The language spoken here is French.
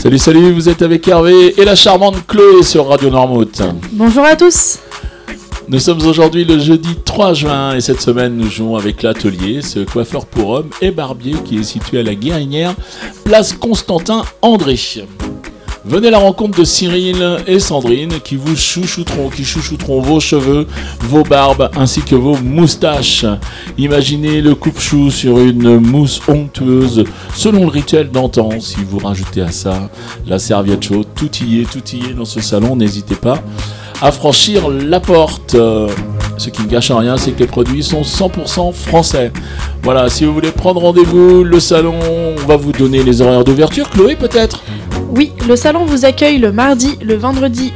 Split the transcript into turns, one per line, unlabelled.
Salut, salut, vous êtes avec Hervé et la charmante Chloé sur Radio Normout.
Bonjour à tous.
Nous sommes aujourd'hui le jeudi 3 juin et cette semaine nous jouons avec l'atelier, ce coiffeur pour hommes et barbier qui est situé à la Guérinière, place Constantin André. Venez à la rencontre de Cyril et Sandrine qui vous chouchouteront, qui chouchouteront vos cheveux, vos barbes ainsi que vos moustaches. Imaginez le coupe-chou sur une mousse onctueuse selon le rituel d'antan. Si vous rajoutez à ça la serviette chaude, tout y est, tout y est dans ce salon, n'hésitez pas à franchir la porte. Ce qui ne gâche rien, c'est que les produits sont 100% français. Voilà, si vous voulez prendre rendez-vous, le salon, on va vous donner les horaires d'ouverture. Chloé, peut-être?
Oui, le salon vous accueille le mardi, le vendredi